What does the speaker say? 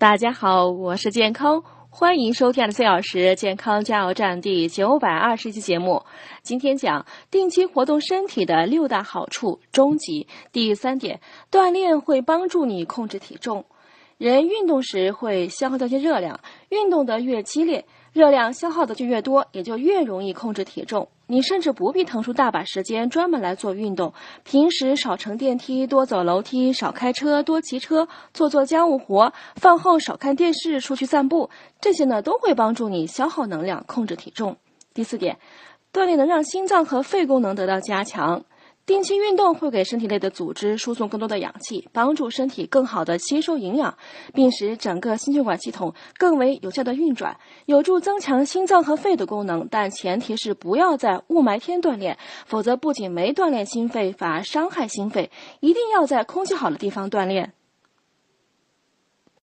大家好，我是健康，欢迎收听的四小时健康加油站第九百二十期节目。今天讲定期活动身体的六大好处，终极第三点，锻炼会帮助你控制体重。人运动时会消耗掉些热量，运动的越激烈，热量消耗的就越多，也就越容易控制体重。你甚至不必腾出大把时间专门来做运动，平时少乘电梯，多走楼梯，少开车，多骑车，做做家务活，饭后少看电视，出去散步，这些呢都会帮助你消耗能量，控制体重。第四点，锻炼能让心脏和肺功能得到加强。定期运动会给身体内的组织输送更多的氧气，帮助身体更好的吸收营养，并使整个心血管系统更为有效的运转，有助增强心脏和肺的功能。但前提是不要在雾霾天锻炼，否则不仅没锻炼心肺，反而伤害心肺。一定要在空气好的地方锻炼。